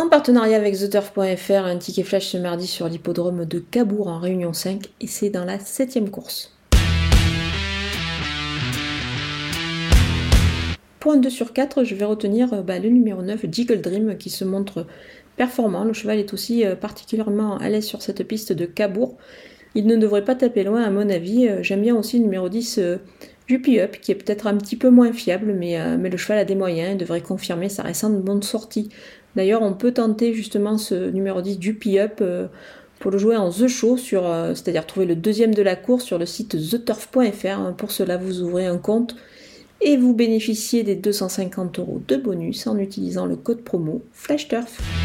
En partenariat avec TheTurf.fr, un ticket flash ce mardi sur l'hippodrome de Cabourg en Réunion 5 et c'est dans la septième course. Pour un 2 sur 4, je vais retenir euh, bah, le numéro 9, Jiggle Dream, qui se montre performant. Le cheval est aussi euh, particulièrement à l'aise sur cette piste de Cabourg. Il ne devrait pas taper loin, à mon avis. Euh, j'aime bien aussi le numéro 10, Juppie Up, qui est peut-être un petit peu moins fiable, mais, mais le cheval a des moyens, il devrait confirmer sa récente bonne sortie. D'ailleurs, on peut tenter justement ce numéro 10, Juppie Up, pour le jouer en The Show, c'est-à-dire trouver le deuxième de la course sur le site theturf.fr. Pour cela, vous ouvrez un compte et vous bénéficiez des 250 euros de bonus en utilisant le code promo FlashTurf.